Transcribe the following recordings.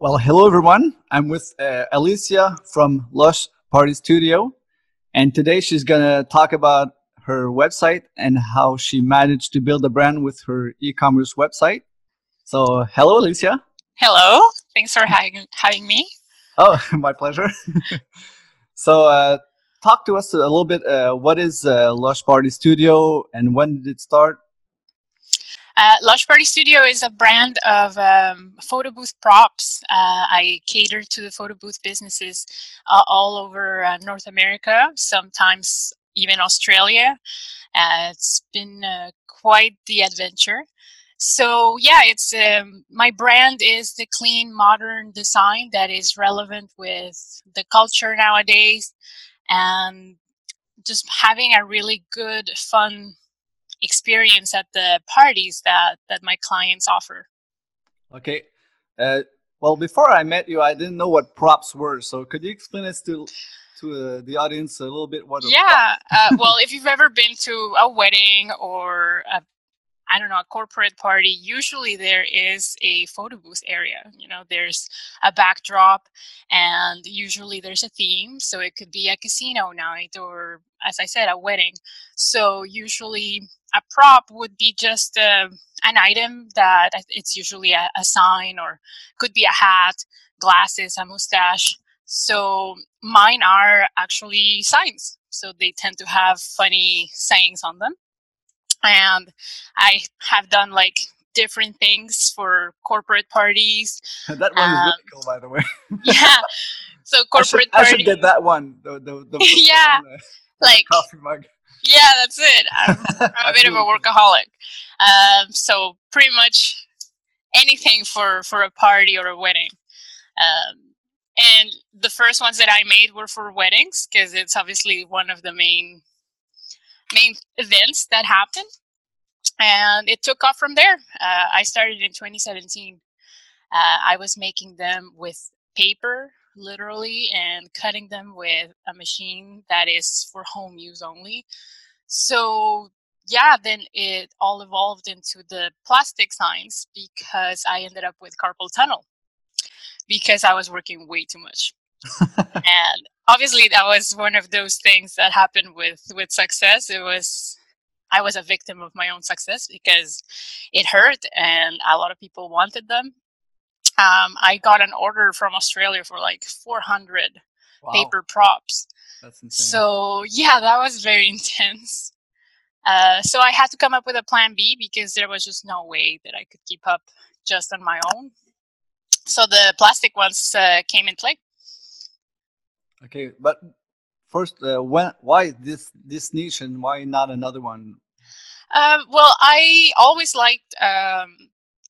Well, hello everyone. I'm with uh, Alicia from Lush Party Studio, and today she's gonna talk about her website and how she managed to build a brand with her e-commerce website. So, hello, Alicia. Hello. Thanks for having having me. Oh, my pleasure. so, uh, talk to us a little bit. Uh, what is uh, Lush Party Studio, and when did it start? Uh, Lush Party Studio is a brand of um, photo booth props. Uh, I cater to the photo booth businesses uh, all over uh, North America, sometimes even Australia. Uh, it's been uh, quite the adventure. So yeah, it's um, my brand is the clean, modern design that is relevant with the culture nowadays, and just having a really good, fun experience at the parties that that my clients offer. Okay. Uh, well, before I met you, I didn't know what props were. So could you explain this to to uh, the audience a little bit? What? yeah. uh, well, if you've ever been to a wedding or a I don't know, a corporate party, usually there is a photo booth area. You know, there's a backdrop and usually there's a theme. So it could be a casino night or, as I said, a wedding. So usually a prop would be just uh, an item that it's usually a, a sign or could be a hat, glasses, a mustache. So mine are actually signs. So they tend to have funny sayings on them and I have done like different things for corporate parties. that one um, is really um, cool, by the way. yeah. So corporate I should, I should get that one. The, the, the yeah. One, uh, like coffee mug. Yeah, that's it. I'm, I'm a bit of a workaholic. Um, so pretty much anything for for a party or a wedding. Um, and the first ones that I made were for weddings because it's obviously one of the main main events that happened. And it took off from there. Uh, I started in 2017. Uh, I was making them with paper, literally, and cutting them with a machine that is for home use only. So, yeah, then it all evolved into the plastic signs because I ended up with carpal tunnel because I was working way too much. and obviously that was one of those things that happened with with success it was i was a victim of my own success because it hurt and a lot of people wanted them um, i got an order from australia for like 400 wow. paper props That's insane. so yeah that was very intense uh, so i had to come up with a plan b because there was just no way that i could keep up just on my own so the plastic ones uh, came in play Okay, but first, uh, when why this this niche and why not another one? Um, well, I always liked um,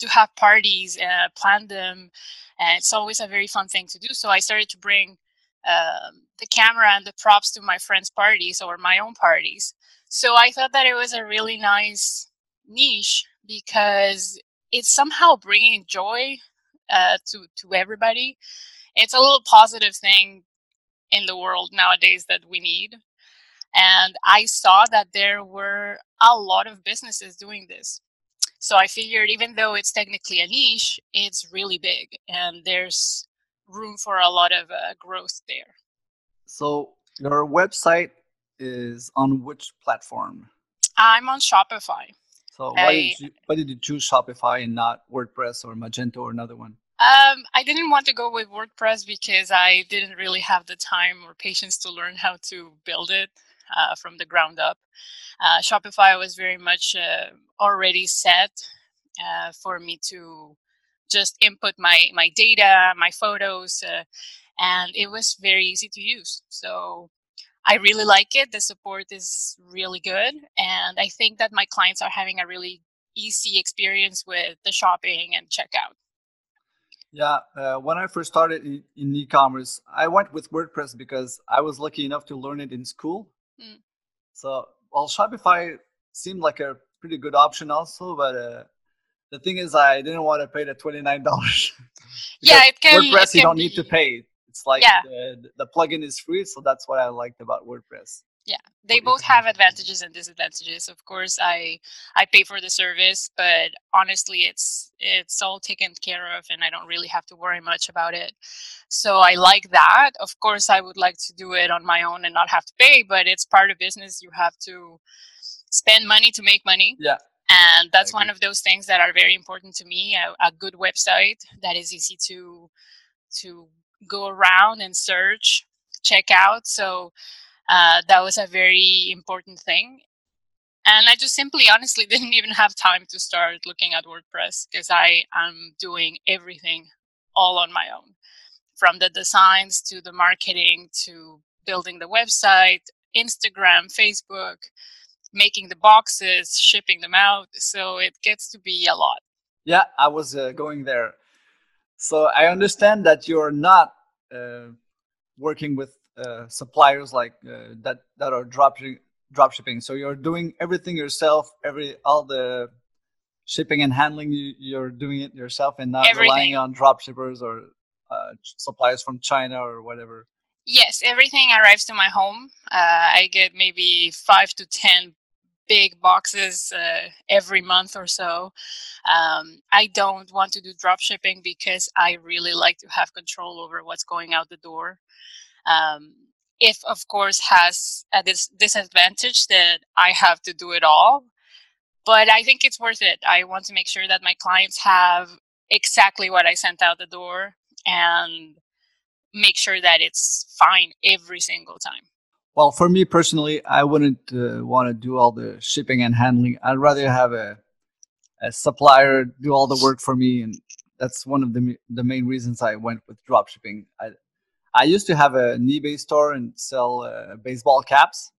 to have parties and plan them, and it's always a very fun thing to do. So I started to bring um, the camera and the props to my friends' parties or my own parties. So I thought that it was a really nice niche because it's somehow bringing joy uh, to to everybody. It's a little positive thing in the world nowadays that we need. And I saw that there were a lot of businesses doing this. So I figured even though it's technically a niche, it's really big and there's room for a lot of uh, growth there. So your website is on which platform? I'm on Shopify. So why, I, did, you, why did you choose Shopify and not WordPress or Magento or another one? Um, I didn't want to go with WordPress because I didn't really have the time or patience to learn how to build it uh, from the ground up. Uh, Shopify was very much uh, already set uh, for me to just input my my data, my photos, uh, and it was very easy to use. So I really like it. The support is really good, and I think that my clients are having a really easy experience with the shopping and checkout. Yeah, uh, when I first started in, in, e-commerce, I went with WordPress because I was lucky enough to learn it in school. Mm. So, well, Shopify seemed like a pretty good option also, but uh, the thing is, I didn't want to pay the twenty nine dollars. yeah, it can. WordPress, it can you don't be, need to pay. It's like yeah. the, the plugin is free, so that's what I liked about WordPress. Yeah they both have advantages and disadvantages of course i i pay for the service but honestly it's it's all taken care of and i don't really have to worry much about it. So i like that. Of course i would like to do it on my own and not have to pay but it's part of business. You have to spend money to make money yeah and that's one of those things that are very important to me a, a good website that is easy to to go around and search check out. So uh, that was a very important thing. And I just simply, honestly, didn't even have time to start looking at WordPress because I am doing everything all on my own from the designs to the marketing to building the website, Instagram, Facebook, making the boxes, shipping them out. So it gets to be a lot. Yeah, I was uh, going there. So I understand that you're not uh, working with uh, suppliers like uh, that that are drop drop shipping. So you're doing everything yourself. Every all the shipping and handling you, you're doing it yourself and not everything. relying on drop shippers or uh, suppliers from China or whatever. Yes, everything arrives to my home. Uh, I get maybe five to ten big boxes uh, every month or so. Um, I don't want to do drop shipping because I really like to have control over what's going out the door. Um, if, of course, has a dis- disadvantage that I have to do it all, but I think it's worth it. I want to make sure that my clients have exactly what I sent out the door and make sure that it's fine every single time. Well, for me personally, I wouldn't uh, want to do all the shipping and handling. I'd rather have a a supplier do all the work for me, and that's one of the the main reasons I went with drop shipping. I used to have an eBay store and sell uh, baseball caps,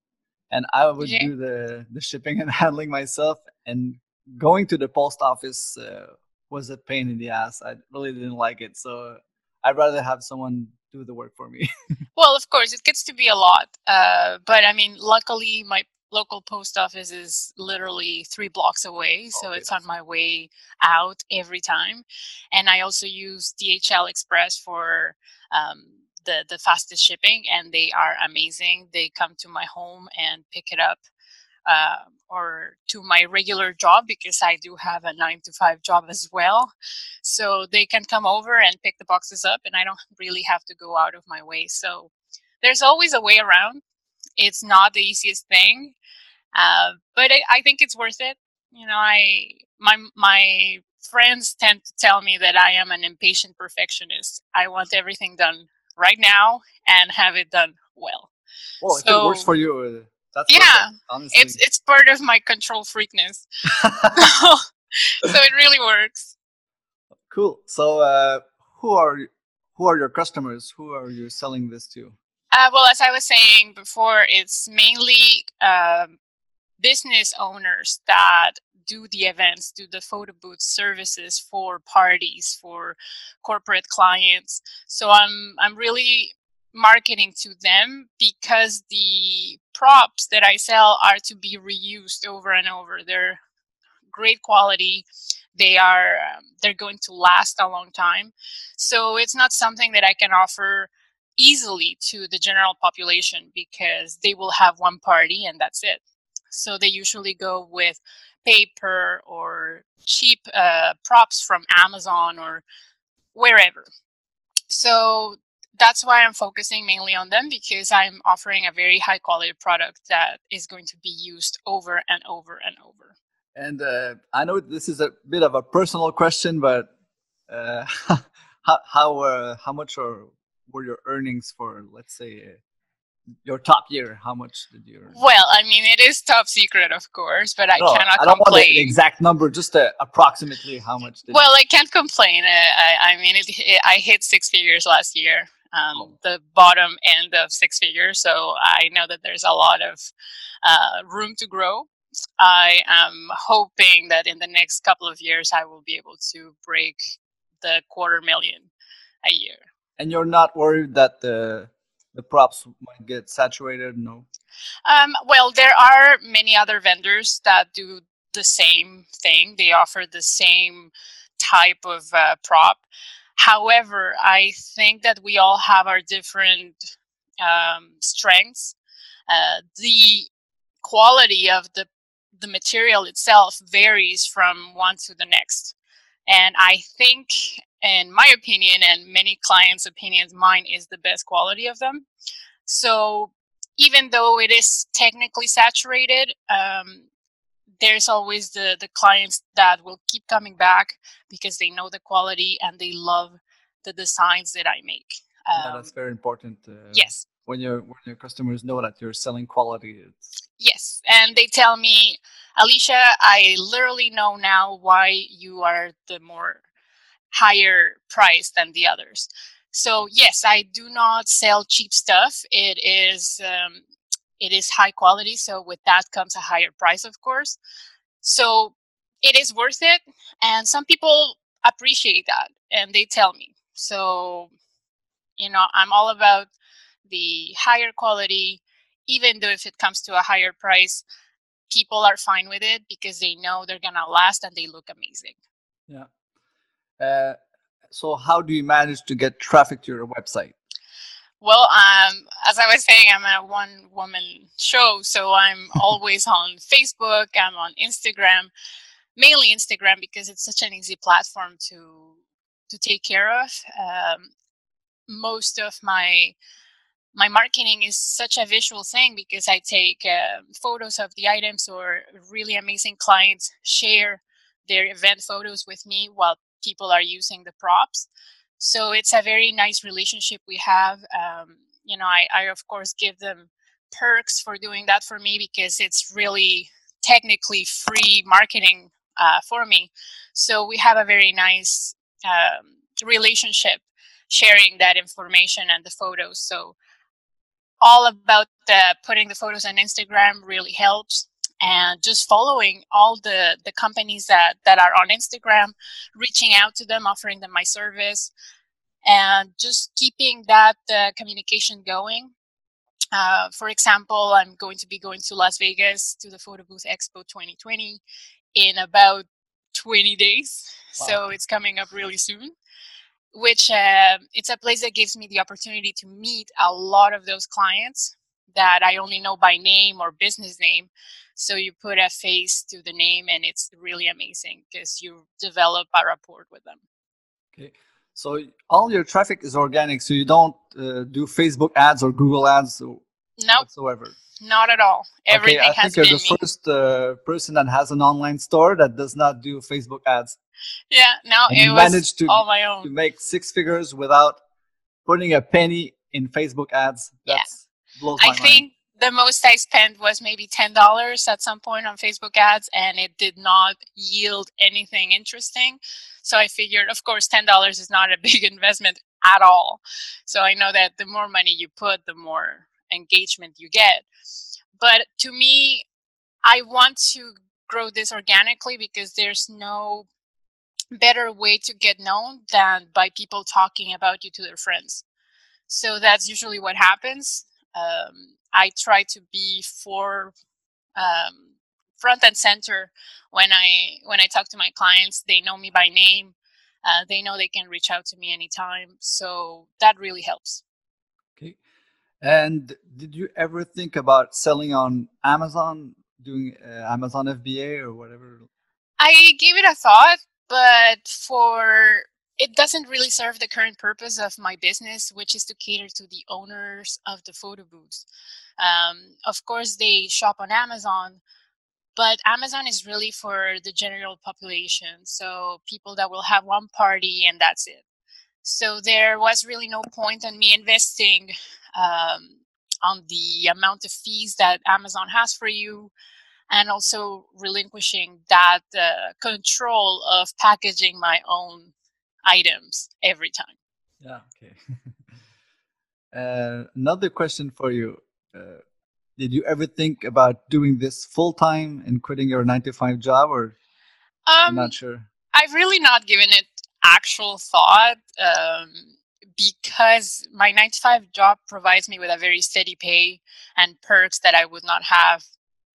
and I would yeah. do the the shipping and handling myself. And going to the post office uh, was a pain in the ass. I really didn't like it, so I'd rather have someone do the work for me. well, of course, it gets to be a lot, uh, but I mean, luckily my local post office is literally three blocks away so okay. it's on my way out every time and i also use dhl express for um, the the fastest shipping and they are amazing. They come to my home and pick it up uh, or to my regular job because i do have a nine to five job as well. So they can come over and pick the boxes up and i don't really have to go out of my way. So there's always a way around. It's not the easiest thing uh, but I, I think it's worth it. You know i my my friends tend to tell me that i am an impatient perfectionist. I want everything done right now and have it done well. Well, so, if it works for you, uh, that's yeah. Perfect, it's it's part of my control freakness. so it really works. Cool. So uh, who are who are your customers? Who are you selling this to? Uh, well, as I was saying before, it's mainly um, business owners that do the events, do the photo booth services for parties, for corporate clients. So I'm I'm really marketing to them because the props that I sell are to be reused over and over. They're great quality. They are um, they're going to last a long time. So it's not something that I can offer easily to the general population because they will have one party and that's it. So they usually go with paper or cheap uh, props from Amazon or wherever. So that's why I'm focusing mainly on them because I'm offering a very high quality product that is going to be used over and over and over. And uh, I know this is a bit of a personal question, but uh, how how, uh, how much are, were your earnings for, let's say, your top year how much did you earn well i mean it is top secret of course but i no, cannot i don't complain. want the exact number just uh, approximately how much well you... i can't complain uh, I, I, mean it, it, i hit six figures last year um, oh. the bottom end of six figures so i know that there's a lot of uh, room to grow i am hoping that in the next couple of years i will be able to break the quarter million a year and you're not worried that the the props might get saturated? No. Um, well, there are many other vendors that do the same thing. They offer the same type of uh, prop. However, I think that we all have our different um, strengths. uh, the quality of the the material itself varies from one to the next. And I think, in my opinion, and many clients' opinions, mine is the best quality of them. So even though it is technically saturated, um, there's always the the clients that will keep coming back because they know the quality and they love the designs that I make. Um, yeah, that's very important. Uh, yes. When your when your customers know that you're selling quality, it's yes, and they tell me, Alicia, I literally know now why you are the more higher price than the others. So yes, I do not sell cheap stuff. It is um, it is high quality. So with that comes a higher price, of course. So it is worth it. And some people appreciate that and they tell me. So, you know, I'm all about the higher quality, even though if it comes to a higher price, people are fine with it because they know they're going to last and they look amazing. Yeah. Uh, so, how do you manage to get traffic to your website? Well, um, as I was saying, I'm a one woman show, so I'm always on Facebook, I'm on Instagram, mainly Instagram because it's such an easy platform to to take care of. Um, most of my my marketing is such a visual thing because I take uh, photos of the items or really amazing clients share their event photos with me while people are using the props. So it's a very nice relationship we have. Um, you know, I, I of course give them perks for doing that for me because it's really technically free marketing uh, for me. So we have a very nice um, relationship sharing that information and the photos. So all about the, putting the photos on Instagram really helps and just following all the the companies that that are on Instagram, reaching out to them, offering them my service, and just keeping that uh, communication going. Uh, for example, I'm going to be going to Las Vegas to the Photo Booth Expo 2020 in about 20 days, wow. so it's coming up really soon which uh, it's a place that gives me the opportunity to meet a lot of those clients that I only know by name or business name. So you put a face to the name, and it's really amazing because you develop a rapport with them. Okay. So all your traffic is organic. So you don't uh, do Facebook ads or Google ads nope. whatsoever. Not at all. Everything okay, I think you're the me. first uh, person that has an online store that does not do Facebook ads. Yeah, now it was managed to, all my own. To make six figures without putting a penny in Facebook ads. That's yeah. blows my I mind. think the most I spent was maybe ten dollars at some point on Facebook ads, and it did not yield anything interesting. So I figured, of course, ten dollars is not a big investment at all. So I know that the more money you put, the more engagement you get. But to me, I want to grow this organically because there's no better way to get known than by people talking about you to their friends. So that's usually what happens. Um, I try to be for um, front and center when I when I talk to my clients. They know me by name. Uh, they know they can reach out to me anytime. So that really helps. And did you ever think about selling on Amazon, doing uh, Amazon FBA or whatever? I gave it a thought, but for it doesn't really serve the current purpose of my business, which is to cater to the owners of the photo booths. Um, of course, they shop on Amazon, but Amazon is really for the general population. So people that will have one party and that's it. So there was really no point in me investing um, on the amount of fees that Amazon has for you, and also relinquishing that uh, control of packaging my own items every time. Yeah. Okay. uh, another question for you. Uh, did you ever think about doing this full time and quitting your nine to five job, or um, I'm not sure? I've really not given it actual thought. Um, because my nine to five job provides me with a very steady pay and perks that I would not have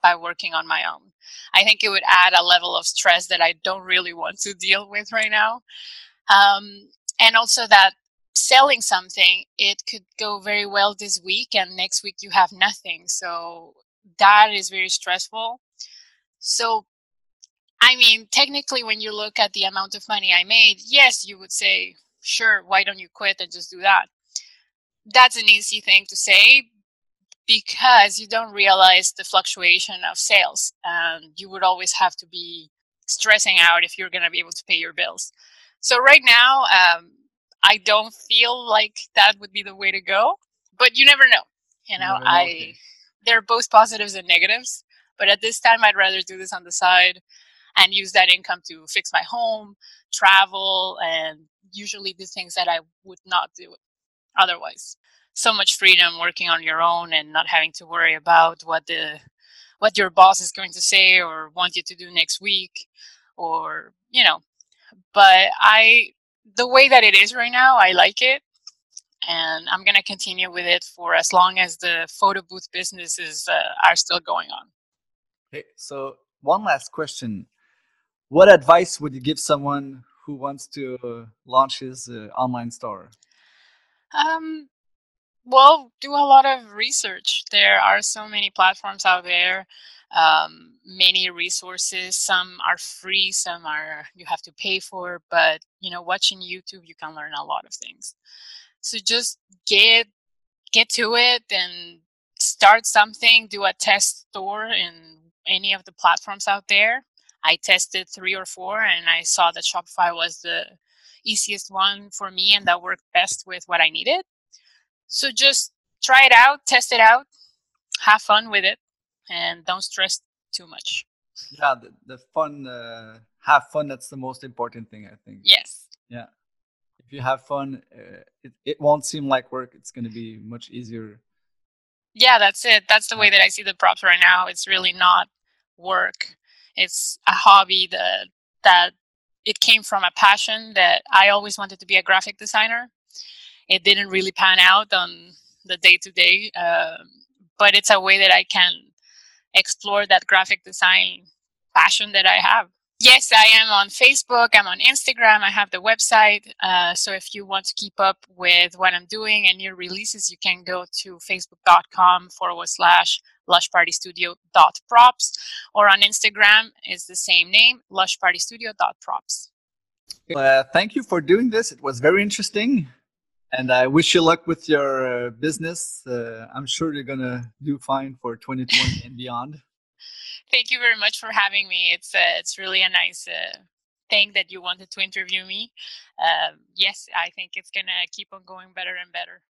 by working on my own. I think it would add a level of stress that I don't really want to deal with right now. Um, and also that selling something, it could go very well this week, and next week you have nothing. So that is very stressful. So, I mean, technically, when you look at the amount of money I made, yes, you would say, sure, why don't you quit and just do that? That's an easy thing to say because you don't realize the fluctuation of sales. And you would always have to be stressing out if you're going to be able to pay your bills. So, right now, um, I don't feel like that would be the way to go, but you never know. You know, I are both positives and negatives, but at this time I'd rather do this on the side and use that income to fix my home, travel, and usually do things that I would not do otherwise. So much freedom working on your own and not having to worry about what the what your boss is going to say or want you to do next week or you know but i the way that it is right now, I like it. And I'm going to continue with it for as long as the photo booth businesses uh, are still going on. Okay, so one last question. What advice would you give someone who wants to launch his uh, online store? Um, well, do a lot of research. There are so many platforms out there um, many resources. Some are free, some are you have to pay for. But you know, watching YouTube, you can learn a lot of things. So just get get to it and start something. Do a test store in any of the platforms out there. I tested three or four, and I saw that Shopify was the easiest one for me, and that worked best with what I needed. So just try it out, test it out, have fun with it and don't stress too much. Yeah, the, the fun, uh, have fun. That's the most important thing, I think. Yes. Yeah. If you have fun, uh, it, it won't seem like work. It's going to be much easier. Yeah, that's it. That's the way that I see the props right now. It's really not work. It's a hobby that that it came from a passion that I always wanted to be a graphic designer. It didn't really pan out on the day to day, but it's a way that I can explore that graphic design passion that I have. Yes, I am on Facebook. I'm on Instagram. I have the website. Uh, so if you want to keep up with what I'm doing and new releases, you can go to facebook.com forward slash lushpartystudio.props or on Instagram is the same name, lushpartystudio.props. Uh, thank you for doing this. It was very interesting. And I wish you luck with your uh, business. Uh, I'm sure you're going to do fine for 2020 and beyond. Thank you very much for having me. It's uh, it's really a nice uh, thing that you wanted to interview me. Um, yes, I think it's going to keep on going better and better.